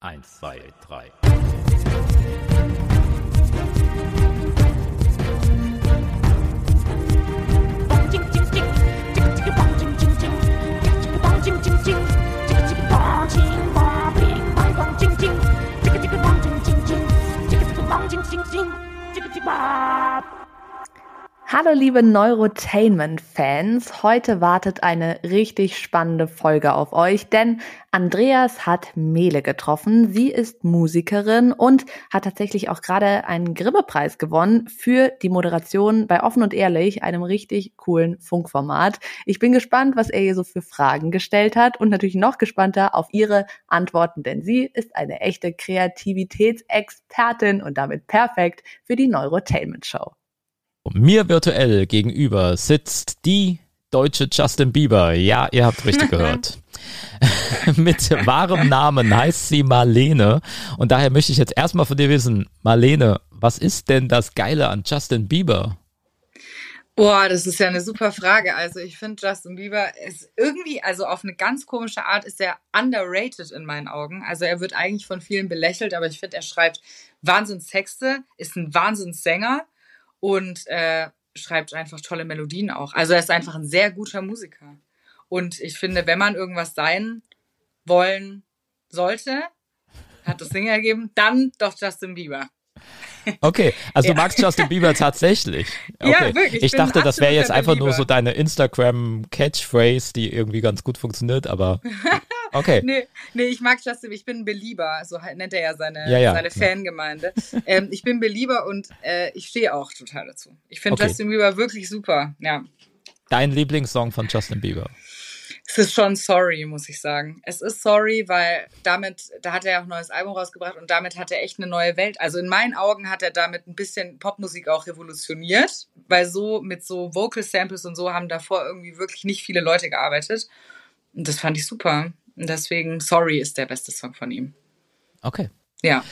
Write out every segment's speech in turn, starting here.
Eins, zwei, drei. Hallo liebe Neurotainment-Fans, heute wartet eine richtig spannende Folge auf euch, denn Andreas hat Mele getroffen. Sie ist Musikerin und hat tatsächlich auch gerade einen Grimme-Preis gewonnen für die Moderation bei Offen und Ehrlich, einem richtig coolen Funkformat. Ich bin gespannt, was er ihr so für Fragen gestellt hat und natürlich noch gespannter auf ihre Antworten, denn sie ist eine echte Kreativitätsexpertin und damit perfekt für die Neurotainment-Show. Mir virtuell gegenüber sitzt die deutsche Justin Bieber. Ja, ihr habt richtig gehört. Mit wahrem Namen heißt sie Marlene. Und daher möchte ich jetzt erstmal von dir wissen, Marlene, was ist denn das Geile an Justin Bieber? Boah, das ist ja eine super Frage. Also ich finde Justin Bieber ist irgendwie, also auf eine ganz komische Art ist er underrated in meinen Augen. Also er wird eigentlich von vielen belächelt, aber ich finde, er schreibt Wahnsinnstexte, ist ein Wahnsinnssänger und äh, schreibt einfach tolle Melodien auch. Also er ist einfach ein sehr guter Musiker. Und ich finde, wenn man irgendwas sein wollen sollte, hat das Ding ergeben, dann doch Justin Bieber. Okay, also ja. du magst Justin Bieber tatsächlich. Okay. Ja, wirklich. Ich, ich dachte, das wäre jetzt einfach Belieber. nur so deine Instagram-Catchphrase, die irgendwie ganz gut funktioniert, aber okay. nee, nee, ich mag Justin, ich bin Belieber, so nennt er ja seine, ja, ja. seine Fangemeinde. ähm, ich bin Belieber und äh, ich stehe auch total dazu. Ich finde okay. Justin Bieber wirklich super, ja. Dein Lieblingssong von Justin Bieber? Es ist schon sorry, muss ich sagen. Es ist sorry, weil damit, da hat er ja auch ein neues Album rausgebracht und damit hat er echt eine neue Welt. Also in meinen Augen hat er damit ein bisschen Popmusik auch revolutioniert, weil so mit so Vocal Samples und so haben davor irgendwie wirklich nicht viele Leute gearbeitet. Und das fand ich super. Und deswegen Sorry ist der beste Song von ihm. Okay. Ja.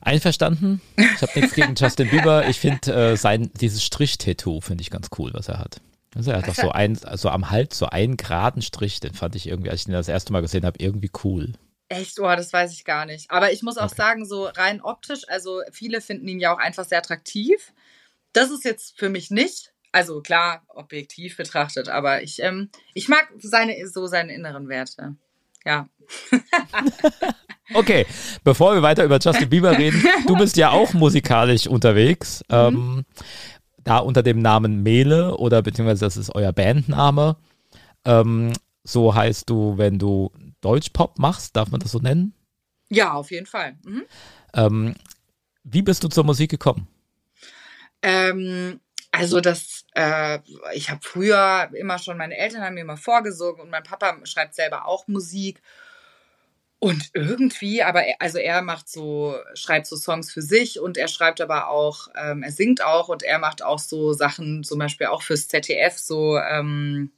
Einverstanden. Ich habe nichts gegen Justin Bieber. Ich finde äh, sein dieses Strich-Tattoo finde ich ganz cool, was er hat. Also er hat doch so ein, so am Hals so einen geraden Strich, den fand ich irgendwie, als ich ihn das erste Mal gesehen habe, irgendwie cool. Echt, oh, das weiß ich gar nicht. Aber ich muss auch okay. sagen, so rein optisch, also viele finden ihn ja auch einfach sehr attraktiv. Das ist jetzt für mich nicht. Also klar, objektiv betrachtet, aber ich, ähm, ich mag seine, so seine inneren Werte. Ja. okay, bevor wir weiter über Justin Bieber reden, du bist ja auch musikalisch unterwegs. Mhm. Ähm, da unter dem Namen Mele oder beziehungsweise das ist euer Bandname. Ähm, so heißt du, wenn du Deutschpop machst, darf man das so nennen? Ja, auf jeden Fall. Mhm. Ähm, wie bist du zur Musik gekommen? Ähm, also das, äh, ich habe früher immer schon, meine Eltern haben mir immer vorgesungen und mein Papa schreibt selber auch Musik und irgendwie, aber er, also er macht so, schreibt so Songs für sich und er schreibt aber auch, ähm, er singt auch und er macht auch so Sachen, zum Beispiel auch fürs ZDF, so ähm,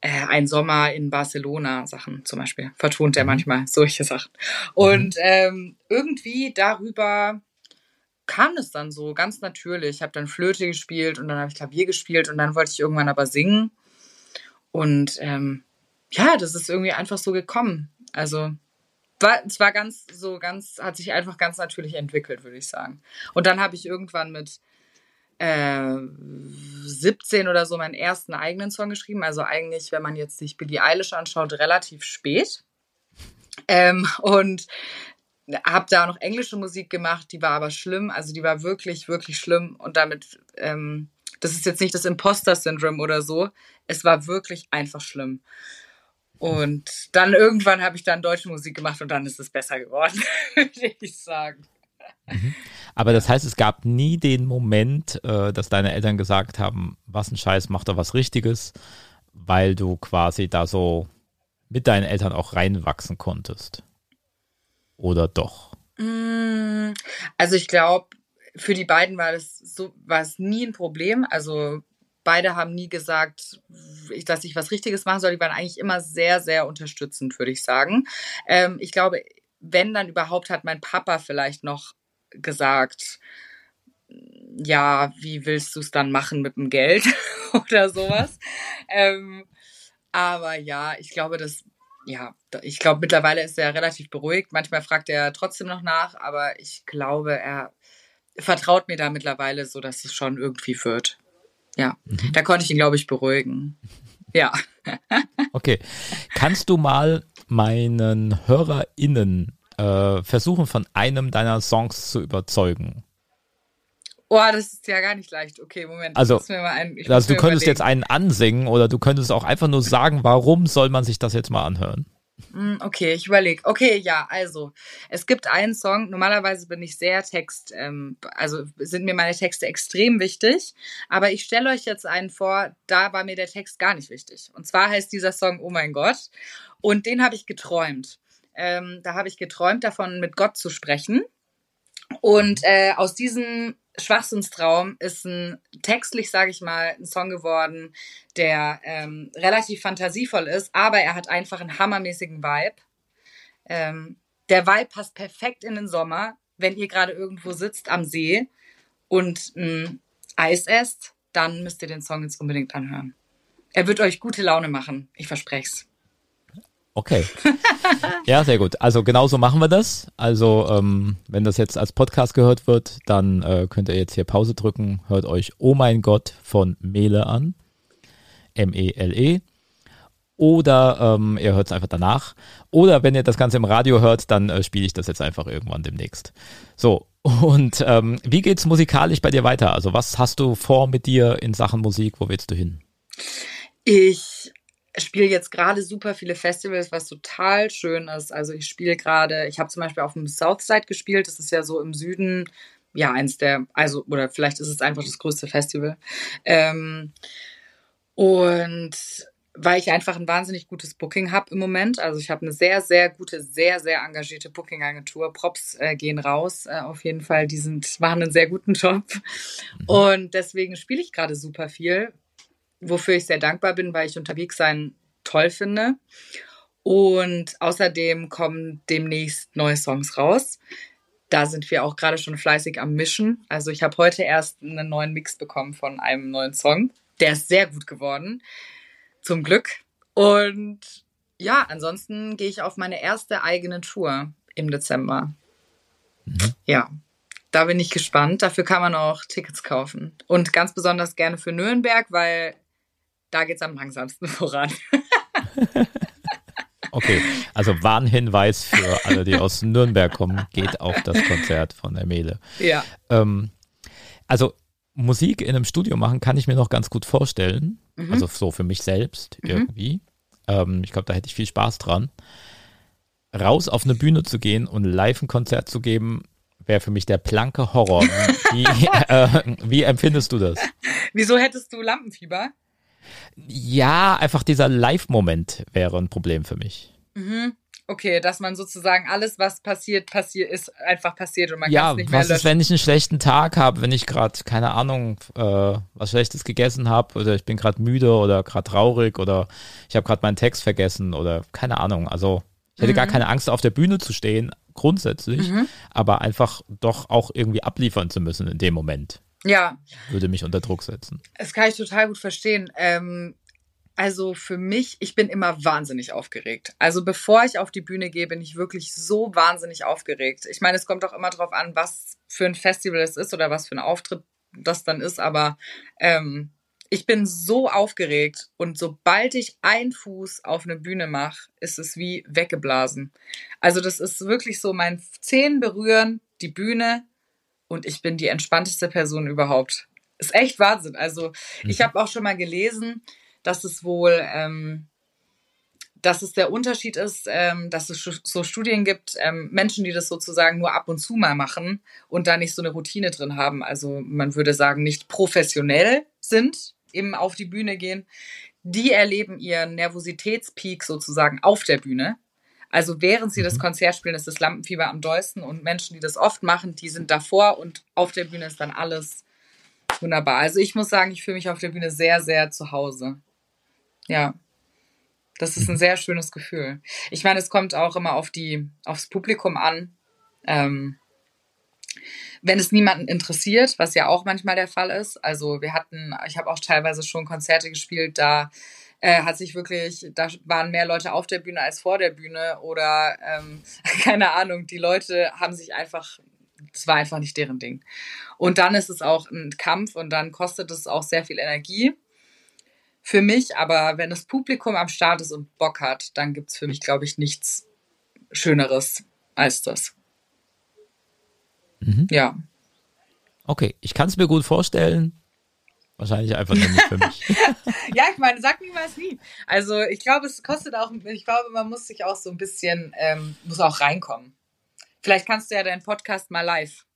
äh, ein Sommer in Barcelona Sachen zum Beispiel. Vertont er mhm. manchmal solche Sachen. Und ähm, irgendwie darüber kam es dann so ganz natürlich. Ich habe dann Flöte gespielt und dann habe ich Klavier gespielt und dann wollte ich irgendwann aber singen. Und ähm, ja, das ist irgendwie einfach so gekommen. Also war, es war ganz so ganz, hat sich einfach ganz natürlich entwickelt, würde ich sagen. Und dann habe ich irgendwann mit äh, 17 oder so meinen ersten eigenen Song geschrieben. Also eigentlich, wenn man jetzt sich Billie Eilish anschaut, relativ spät. Ähm, und habe da noch englische Musik gemacht, die war aber schlimm. Also die war wirklich, wirklich schlimm. Und damit, ähm, das ist jetzt nicht das Imposter-Syndrom oder so. Es war wirklich einfach schlimm. Und dann irgendwann habe ich dann deutsche Musik gemacht und dann ist es besser geworden, würde ich sagen. Mhm. Aber das heißt, es gab nie den Moment, äh, dass deine Eltern gesagt haben, was ein Scheiß, mach doch was Richtiges, weil du quasi da so mit deinen Eltern auch reinwachsen konntest. Oder doch? Mm, also ich glaube, für die beiden war das so, war es nie ein Problem. Also beide haben nie gesagt, dass ich was Richtiges machen soll. Die waren eigentlich immer sehr, sehr unterstützend, würde ich sagen. Ähm, ich glaube, wenn dann überhaupt, hat mein Papa vielleicht noch gesagt, ja, wie willst du es dann machen mit dem Geld oder sowas. ähm, aber ja, ich glaube, das ja, ich glaube, mittlerweile ist er relativ beruhigt. Manchmal fragt er trotzdem noch nach, aber ich glaube, er vertraut mir da mittlerweile so, dass es schon irgendwie wird. Ja, mhm. da konnte ich ihn, glaube ich, beruhigen. Ja. okay. Kannst du mal meinen HörerInnen äh, versuchen, von einem deiner Songs zu überzeugen? Oh, das ist ja gar nicht leicht. Okay, Moment. Also, ein, also du könntest überlegen. jetzt einen ansingen oder du könntest auch einfach nur sagen, warum soll man sich das jetzt mal anhören? Hm, okay, ich überlege. Okay, ja, also es gibt einen Song. Normalerweise bin ich sehr Text, ähm, also sind mir meine Texte extrem wichtig. Aber ich stelle euch jetzt einen vor, da war mir der Text gar nicht wichtig. Und zwar heißt dieser Song Oh mein Gott. Und den habe ich geträumt. Ähm, da habe ich geträumt davon, mit Gott zu sprechen. Und äh, aus diesem Schwachsinnstraum ist ein textlich, sage ich mal, ein Song geworden, der ähm, relativ fantasievoll ist, aber er hat einfach einen hammermäßigen Vibe. Ähm, der Vibe passt perfekt in den Sommer, wenn ihr gerade irgendwo sitzt am See und ein Eis esst, dann müsst ihr den Song jetzt unbedingt anhören. Er wird euch gute Laune machen, ich verspreche es. Okay. Ja, sehr gut. Also genauso machen wir das. Also ähm, wenn das jetzt als Podcast gehört wird, dann äh, könnt ihr jetzt hier Pause drücken, hört euch Oh mein Gott von Mele an. M-E-L-E. -E. Oder ähm, ihr hört es einfach danach. Oder wenn ihr das Ganze im Radio hört, dann äh, spiele ich das jetzt einfach irgendwann demnächst. So, und ähm, wie geht's musikalisch bei dir weiter? Also was hast du vor mit dir in Sachen Musik? Wo willst du hin? Ich spiele jetzt gerade super viele Festivals, was total schön ist. Also ich spiele gerade, ich habe zum Beispiel auf dem Southside gespielt, das ist ja so im Süden, ja, eins der, also, oder vielleicht ist es einfach das größte Festival. Ähm, und weil ich einfach ein wahnsinnig gutes Booking habe im Moment. Also ich habe eine sehr, sehr gute, sehr, sehr engagierte Booking-Agentur. Props äh, gehen raus äh, auf jeden Fall. Die sind, machen einen sehr guten Job. Mhm. Und deswegen spiele ich gerade super viel, wofür ich sehr dankbar bin, weil ich unterwegs sein toll finde. Und außerdem kommen demnächst neue Songs raus. Da sind wir auch gerade schon fleißig am Mischen. Also ich habe heute erst einen neuen Mix bekommen von einem neuen Song. Der ist sehr gut geworden. Zum Glück. Und ja, ansonsten gehe ich auf meine erste eigene Tour im Dezember. Mhm. Ja, da bin ich gespannt. Dafür kann man auch Tickets kaufen. Und ganz besonders gerne für Nürnberg, weil da geht es am langsamsten voran. okay, also Warnhinweis für alle, die aus Nürnberg kommen, geht auf das Konzert von der Mele. Ja. Ähm, also Musik in einem Studio machen kann ich mir noch ganz gut vorstellen. Mhm. Also so für mich selbst mhm. irgendwie. Ähm, ich glaube, da hätte ich viel Spaß dran. Raus auf eine Bühne zu gehen und live ein Konzert zu geben, wäre für mich der blanke Horror. Wie, äh, wie empfindest du das? Wieso hättest du Lampenfieber? Ja, einfach dieser Live-Moment wäre ein Problem für mich. Mhm. Okay, dass man sozusagen alles, was passiert, passiert, ist einfach passiert und man ja, kann es nicht mehr was ist, wenn ich einen schlechten Tag habe, wenn ich gerade, keine Ahnung, äh, was Schlechtes gegessen habe oder ich bin gerade müde oder gerade traurig oder ich habe gerade meinen Text vergessen oder keine Ahnung. Also ich hätte mhm. gar keine Angst, auf der Bühne zu stehen, grundsätzlich, mhm. aber einfach doch auch irgendwie abliefern zu müssen in dem Moment. Ja. Würde mich unter Druck setzen. Das kann ich total gut verstehen. Ähm, also für mich, ich bin immer wahnsinnig aufgeregt. Also bevor ich auf die Bühne gehe, bin ich wirklich so wahnsinnig aufgeregt. Ich meine, es kommt auch immer darauf an, was für ein Festival es ist oder was für ein Auftritt das dann ist, aber ähm, ich bin so aufgeregt und sobald ich einen Fuß auf eine Bühne mache, ist es wie weggeblasen. Also das ist wirklich so, mein Zehen berühren die Bühne, und ich bin die entspannteste Person überhaupt. Ist echt Wahnsinn. Also mhm. ich habe auch schon mal gelesen, dass es wohl, ähm, dass es der Unterschied ist, ähm, dass es so Studien gibt, ähm, Menschen, die das sozusagen nur ab und zu mal machen und da nicht so eine Routine drin haben. Also man würde sagen, nicht professionell sind, eben auf die Bühne gehen. Die erleben ihren Nervositätspeak sozusagen auf der Bühne also während sie das mhm. Konzert spielen, ist das Lampenfieber am dollsten und Menschen, die das oft machen, die sind davor und auf der Bühne ist dann alles wunderbar. Also ich muss sagen, ich fühle mich auf der Bühne sehr, sehr zu Hause. Ja. Das ist ein mhm. sehr schönes Gefühl. Ich meine, es kommt auch immer auf die, aufs Publikum an. Ähm, wenn es niemanden interessiert, was ja auch manchmal der Fall ist. Also wir hatten, ich habe auch teilweise schon Konzerte gespielt, da äh, hat sich wirklich, da waren mehr Leute auf der Bühne als vor der Bühne oder ähm, keine Ahnung, die Leute haben sich einfach, es war einfach nicht deren Ding. Und dann ist es auch ein Kampf und dann kostet es auch sehr viel Energie für mich, aber wenn das Publikum am Start ist und Bock hat, dann gibt es für mich, glaube ich, nichts Schöneres als das. Mhm. Ja. Okay, ich kann es mir gut vorstellen. Wahrscheinlich einfach nur nicht für mich. ja, ich meine, sag niemals nie. Also ich glaube, es kostet auch, ich glaube, man muss sich auch so ein bisschen, ähm, muss auch reinkommen. Vielleicht kannst du ja deinen Podcast mal live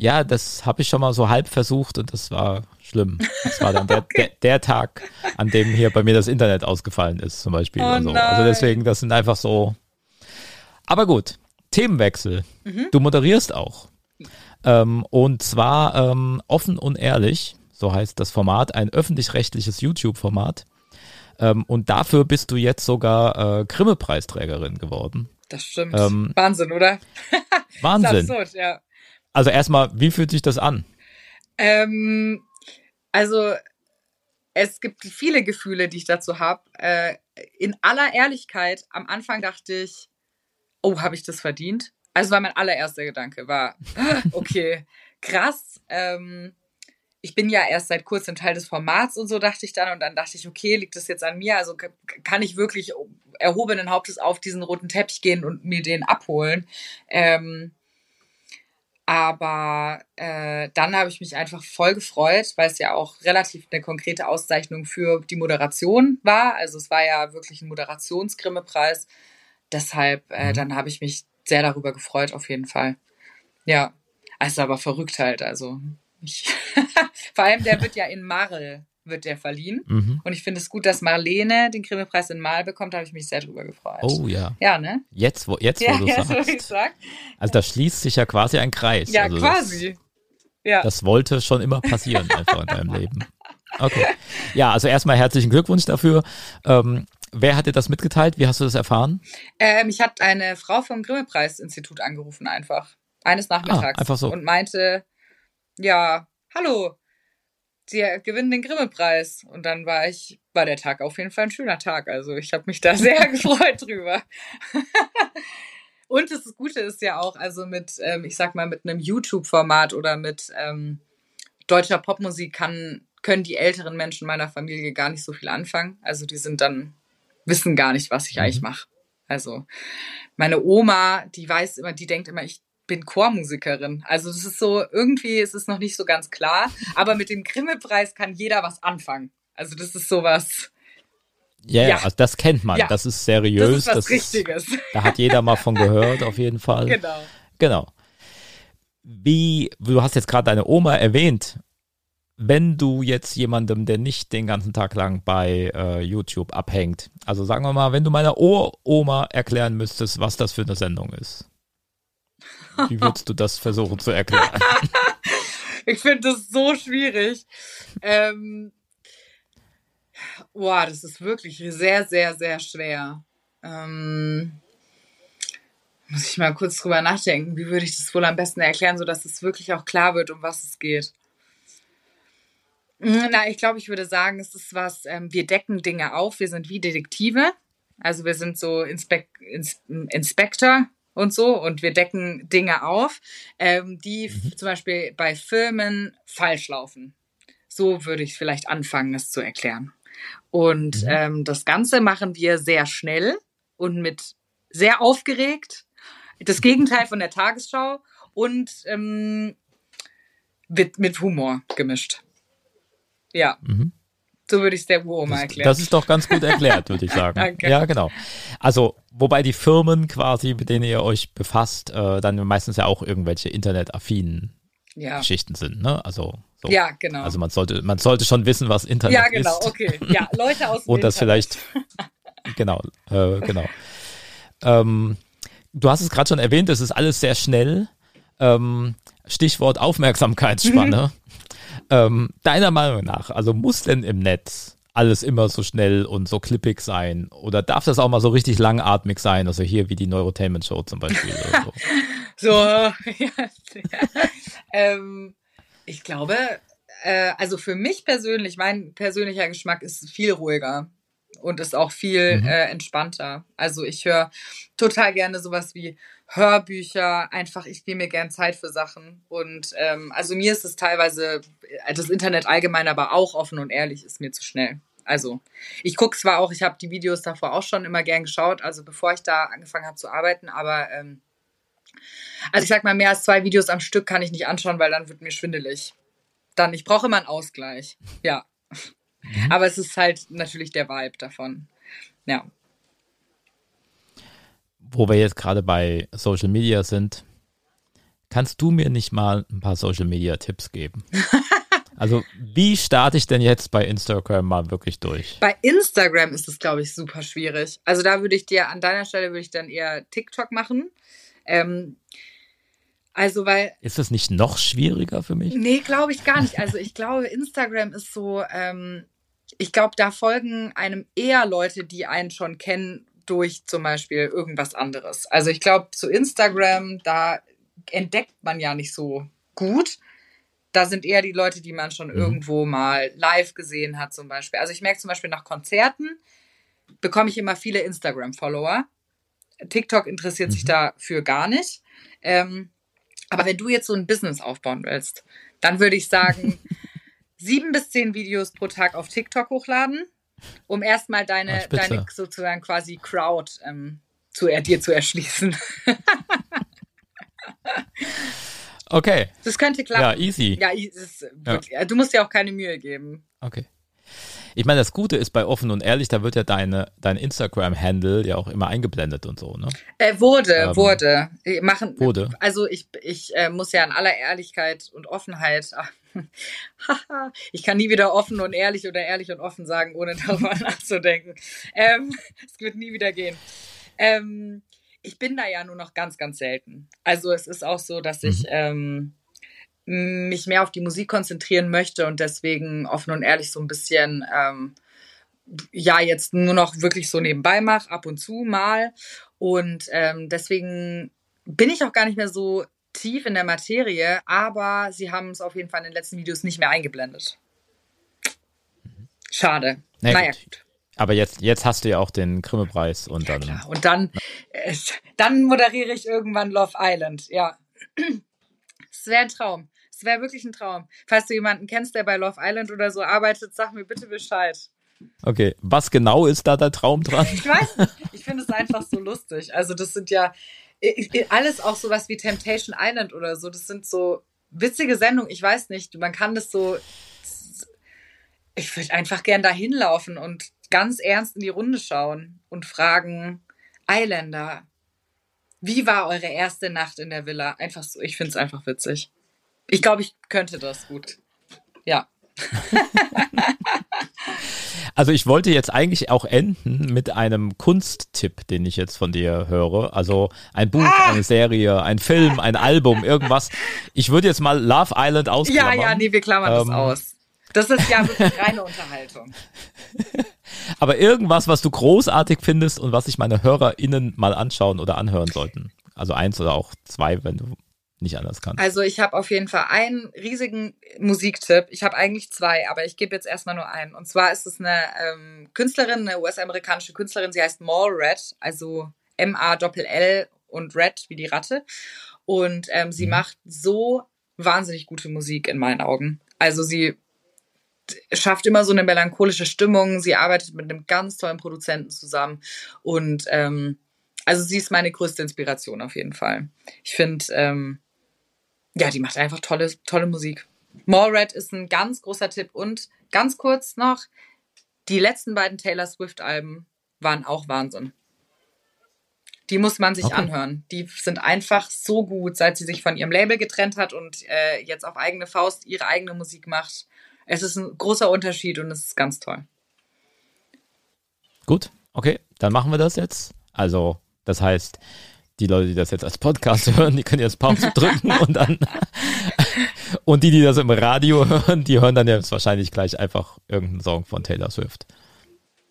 ja, das habe ich schon mal so halb versucht und das war schlimm. Das war dann der, okay. der, der, Tag, an dem hier bei mir das Internet ausgefallen ist, zum Beispiel. Oh so. Also deswegen, das sind einfach so. Aber gut, Themenwechsel. Mhm. Du moderierst auch. Ähm, und zwar ähm, offen und ehrlich, so heißt das Format, ein öffentlich-rechtliches YouTube-Format. Ähm, und dafür bist du jetzt sogar äh, Grimme-Preisträgerin geworden. Das stimmt. Ähm, Wahnsinn, oder? Wahnsinn. absurd, ja. Also erstmal, wie fühlt sich das an? Ähm, also es gibt viele Gefühle, die ich dazu habe. Äh, in aller Ehrlichkeit, am Anfang dachte ich, oh, habe ich das verdient? Also war mein allererster Gedanke, war, okay, krass. Ähm, ich bin ja erst seit kurzem Teil des Formats und so dachte ich dann und dann dachte ich, okay, liegt das jetzt an mir? Also kann ich wirklich erhobenen Hauptes auf diesen roten Teppich gehen und mir den abholen? Ähm, aber äh, dann habe ich mich einfach voll gefreut, weil es ja auch relativ eine konkrete Auszeichnung für die Moderation war. Also es war ja wirklich ein Moderationsgrimme-Preis. Deshalb, äh, mhm. dann habe ich mich sehr darüber gefreut, auf jeden Fall. Ja, also aber verrückt halt. Also ich vor allem der wird ja in Marl wird der verliehen. Mhm. Und ich finde es gut, dass Marlene den Grimme-Preis in Mal bekommt. Da habe ich mich sehr drüber gefreut. Oh ja. Ja, ne? Jetzt, wo, jetzt, ja, wo du ja, sagst. So. Also da schließt sich ja quasi ein Kreis. Ja, also quasi. Das, ja. das wollte schon immer passieren einfach in deinem Leben. Okay. Ja, also erstmal herzlichen Glückwunsch dafür. Ähm, wer hat dir das mitgeteilt? Wie hast du das erfahren? Ähm, mich hat eine Frau vom Grimme-Preis-Institut angerufen einfach. Eines Nachmittags. Ah, einfach so. Und meinte, ja, hallo, sie gewinnen den Grimme-Preis. Und dann war ich, war der Tag auf jeden Fall ein schöner Tag. Also ich habe mich da sehr gefreut drüber. Und das Gute ist ja auch, also mit, ähm, ich sag mal, mit einem YouTube-Format oder mit ähm, deutscher Popmusik kann, können die älteren Menschen meiner Familie gar nicht so viel anfangen. Also die sind dann, wissen gar nicht, was ich mhm. eigentlich mache. Also meine Oma, die weiß immer, die denkt immer, ich bin Chormusikerin. Also das ist so, irgendwie ist es noch nicht so ganz klar. Aber mit dem Grimme-Preis kann jeder was anfangen. Also das ist sowas. Ja, ja, also das kennt man. Ja. Das ist seriös. Das ist was das Richtiges. Ist, da hat jeder mal von gehört, auf jeden Fall. Genau. Genau. Wie, du hast jetzt gerade deine Oma erwähnt. Wenn du jetzt jemandem, der nicht den ganzen Tag lang bei äh, YouTube abhängt, also sagen wir mal, wenn du meiner Oma erklären müsstest, was das für eine Sendung ist. Wie würdest du das versuchen zu erklären? ich finde das so schwierig. Ähm, boah, das ist wirklich sehr, sehr, sehr schwer. Ähm, muss ich mal kurz drüber nachdenken, wie würde ich das wohl am besten erklären, sodass es wirklich auch klar wird, um was es geht. Hm, na, ich glaube, ich würde sagen, es ist was, ähm, wir decken Dinge auf, wir sind wie Detektive. Also wir sind so Inspek Ins Inspektor und so und wir decken Dinge auf, ähm, die mhm. zum Beispiel bei Firmen falsch laufen. So würde ich vielleicht anfangen, es zu erklären. Und mhm. ähm, das Ganze machen wir sehr schnell und mit sehr aufgeregt. Das Gegenteil von der Tagesschau und ähm, mit, mit Humor gemischt. Ja. Mhm. So würde ich es der Uroma erklären. Das ist doch ganz gut erklärt, würde ich sagen. Danke. Ja, genau. Also, wobei die Firmen quasi, mit denen ihr euch befasst, äh, dann meistens ja auch irgendwelche internetaffinen ja. Geschichten sind, ne? Also so. Ja, genau. Also man sollte, man sollte schon wissen, was Internet ist. Ja, genau, ist. okay. Ja, Leute aus dem Und das vielleicht, genau, äh, genau. Ähm, du hast es gerade schon erwähnt, es ist alles sehr schnell. Ähm, Stichwort Aufmerksamkeitsspanne. Ähm, deiner Meinung nach, also muss denn im Netz alles immer so schnell und so klippig sein? Oder darf das auch mal so richtig langatmig sein? Also hier wie die Neurotainment Show zum Beispiel. so, so ja, ähm, ich glaube, äh, also für mich persönlich, mein persönlicher Geschmack ist viel ruhiger und ist auch viel mhm. äh, entspannter. Also ich höre total gerne sowas wie Hörbücher, einfach ich nehme mir gern Zeit für Sachen. Und ähm, also mir ist es teilweise, äh, das Internet allgemein, aber auch offen und ehrlich, ist mir zu schnell. Also ich gucke zwar auch, ich habe die Videos davor auch schon immer gern geschaut, also bevor ich da angefangen habe zu arbeiten, aber ähm, also ich sag mal, mehr als zwei Videos am Stück kann ich nicht anschauen, weil dann wird mir schwindelig. Dann, ich brauche immer einen Ausgleich. Ja. Mhm. Aber es ist halt natürlich der Vibe davon. Ja. Wo wir jetzt gerade bei Social Media sind, kannst du mir nicht mal ein paar Social Media Tipps geben? Also, wie starte ich denn jetzt bei Instagram mal wirklich durch? Bei Instagram ist es, glaube ich, super schwierig. Also, da würde ich dir, an deiner Stelle würde ich dann eher TikTok machen. Ähm, also, weil. Ist das nicht noch schwieriger für mich? Nee, glaube ich gar nicht. Also, ich glaube, Instagram ist so, ähm, ich glaube, da folgen einem eher Leute, die einen schon kennen durch zum Beispiel irgendwas anderes. Also, ich glaube, zu Instagram, da entdeckt man ja nicht so gut. Da sind eher die Leute, die man schon mhm. irgendwo mal live gesehen hat, zum Beispiel. Also, ich merke zum Beispiel nach Konzerten bekomme ich immer viele Instagram-Follower. TikTok interessiert mhm. sich dafür gar nicht. Ähm, aber wenn du jetzt so ein Business aufbauen willst, dann würde ich sagen, sieben bis zehn Videos pro Tag auf TikTok hochladen, um erstmal deine, ah, deine sozusagen quasi Crowd ähm, zu, äh, dir zu erschließen. okay. Das könnte klappen. Ja, easy. Ja, wirklich, ja. du musst dir auch keine Mühe geben. Okay. Ich meine, das Gute ist bei offen und ehrlich, da wird ja deine, dein Instagram-Handle ja auch immer eingeblendet und so, ne? Äh, wurde, ähm, wurde. Machen, wurde. Also ich, ich äh, muss ja in aller Ehrlichkeit und Offenheit, ich kann nie wieder offen und ehrlich oder ehrlich und offen sagen, ohne darüber nachzudenken. Ähm, es wird nie wieder gehen. Ähm, ich bin da ja nur noch ganz, ganz selten. Also es ist auch so, dass ich mhm. ähm, mich mehr auf die Musik konzentrieren möchte und deswegen offen und ehrlich so ein bisschen, ähm, ja, jetzt nur noch wirklich so nebenbei mache, ab und zu mal. Und ähm, deswegen bin ich auch gar nicht mehr so tief in der Materie, aber sie haben es auf jeden Fall in den letzten Videos nicht mehr eingeblendet. Schade. Na naja, gut. gut. Aber jetzt, jetzt hast du ja auch den Grimme-Preis und dann. Ja, und dann, äh, dann moderiere ich irgendwann Love Island, ja. Es wäre ein Traum. Es wäre wirklich ein Traum. Falls du jemanden kennst, der bei Love Island oder so arbeitet, sag mir bitte Bescheid. Okay, was genau ist da der Traum dran? Ich weiß nicht. Ich finde es einfach so lustig. Also das sind ja alles auch sowas wie Temptation Island oder so. Das sind so witzige Sendungen. Ich weiß nicht, man kann das so. Ich würde einfach gern da hinlaufen und ganz ernst in die Runde schauen und fragen, Islander, wie war eure erste Nacht in der Villa? Einfach so, ich finde es einfach witzig. Ich glaube, ich könnte das gut. Ja. also ich wollte jetzt eigentlich auch enden mit einem Kunsttipp, den ich jetzt von dir höre. Also ein Buch, ah! eine Serie, ein Film, ein Album, irgendwas. Ich würde jetzt mal Love Island ausklammern. Ja, ja, nee, wir klammern ähm, das aus. Das ist ja wirklich reine Unterhaltung. Aber irgendwas, was du großartig findest und was sich meine HörerInnen mal anschauen oder anhören sollten. Also eins oder auch zwei, wenn du nicht anders kann. Also ich habe auf jeden Fall einen riesigen Musiktipp. Ich habe eigentlich zwei, aber ich gebe jetzt erstmal nur einen. Und zwar ist es eine ähm, Künstlerin, eine US-amerikanische Künstlerin. Sie heißt Mall Red, also M-A-L-L und Red wie die Ratte. Und ähm, sie mhm. macht so wahnsinnig gute Musik in meinen Augen. Also sie schafft immer so eine melancholische Stimmung. Sie arbeitet mit einem ganz tollen Produzenten zusammen und ähm, also sie ist meine größte Inspiration auf jeden Fall. Ich finde, ähm, ja, die macht einfach tolle, tolle Musik. Red ist ein ganz großer Tipp. Und ganz kurz noch, die letzten beiden Taylor Swift-Alben waren auch Wahnsinn. Die muss man sich okay. anhören. Die sind einfach so gut, seit sie sich von ihrem Label getrennt hat und äh, jetzt auf eigene Faust ihre eigene Musik macht. Es ist ein großer Unterschied und es ist ganz toll. Gut, okay, dann machen wir das jetzt. Also, das heißt, die Leute, die das jetzt als Podcast hören, die können jetzt Pause drücken und dann und die, die das im Radio hören, die hören dann jetzt wahrscheinlich gleich einfach irgendeinen Song von Taylor Swift.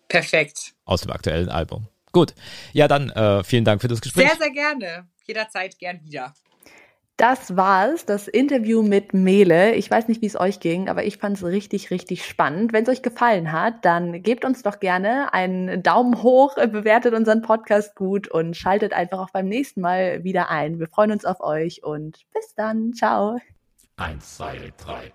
Perfekt. Aus dem aktuellen Album. Gut. Ja, dann äh, vielen Dank für das Gespräch. Sehr, sehr gerne. Jederzeit gern wieder. Das war's, das Interview mit Mele. Ich weiß nicht, wie es euch ging, aber ich fand es richtig, richtig spannend. Wenn es euch gefallen hat, dann gebt uns doch gerne einen Daumen hoch, bewertet unseren Podcast gut und schaltet einfach auch beim nächsten Mal wieder ein. Wir freuen uns auf euch und bis dann. Ciao. Eins, zwei, drei.